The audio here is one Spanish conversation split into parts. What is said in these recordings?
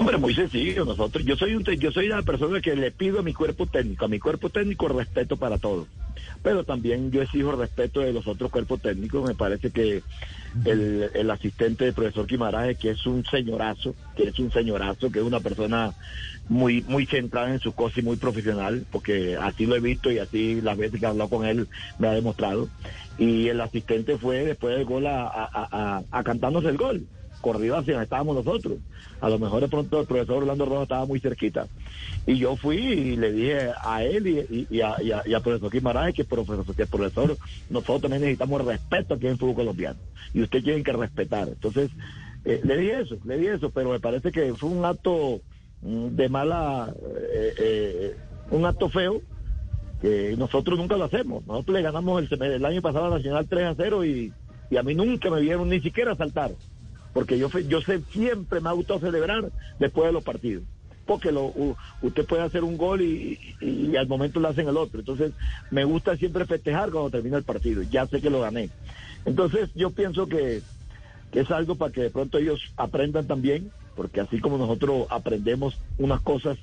hombre, muy sencillo. Nosotros, yo soy un, yo soy una persona que le pido a mi cuerpo técnico, a mi cuerpo técnico respeto para todo. Pero también yo exijo respeto de los otros cuerpos técnicos. Me parece que el, el asistente del profesor Quimaraje, que es un señorazo, que es un señorazo, que es una persona muy, muy centrada en su cosa y muy profesional, porque así lo he visto y así las veces que he hablado con él me ha demostrado. Y el asistente fue después del gol a, a, a, a cantarnos el gol corrido hacia donde estábamos nosotros. A lo mejor de pronto el profesor Orlando Rojo estaba muy cerquita. Y yo fui y le dije a él y, y, a, profesor Quimaraje que profesor, profesor, nosotros también necesitamos respeto aquí en el fútbol colombiano. Y usted tiene que respetar. Entonces, eh, le dije eso, le dije eso, pero me parece que fue un acto mm, de mala, eh, eh, un acto feo, que nosotros nunca lo hacemos. Nosotros le ganamos el, el año pasado a Nacional 3 a 0 y, y a mí nunca me vieron ni siquiera saltar porque yo, yo sé, siempre me ha gustado celebrar después de los partidos. Porque lo, usted puede hacer un gol y, y, al momento le hacen el otro. Entonces, me gusta siempre festejar cuando termina el partido. Ya sé que lo gané. Entonces, yo pienso que, que es algo para que de pronto ellos aprendan también, porque así como nosotros aprendemos unas cosas,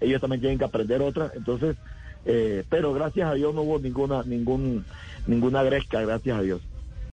ellos también tienen que aprender otras. Entonces, eh, pero gracias a Dios no hubo ninguna, ningún, ninguna gresca, gracias a Dios.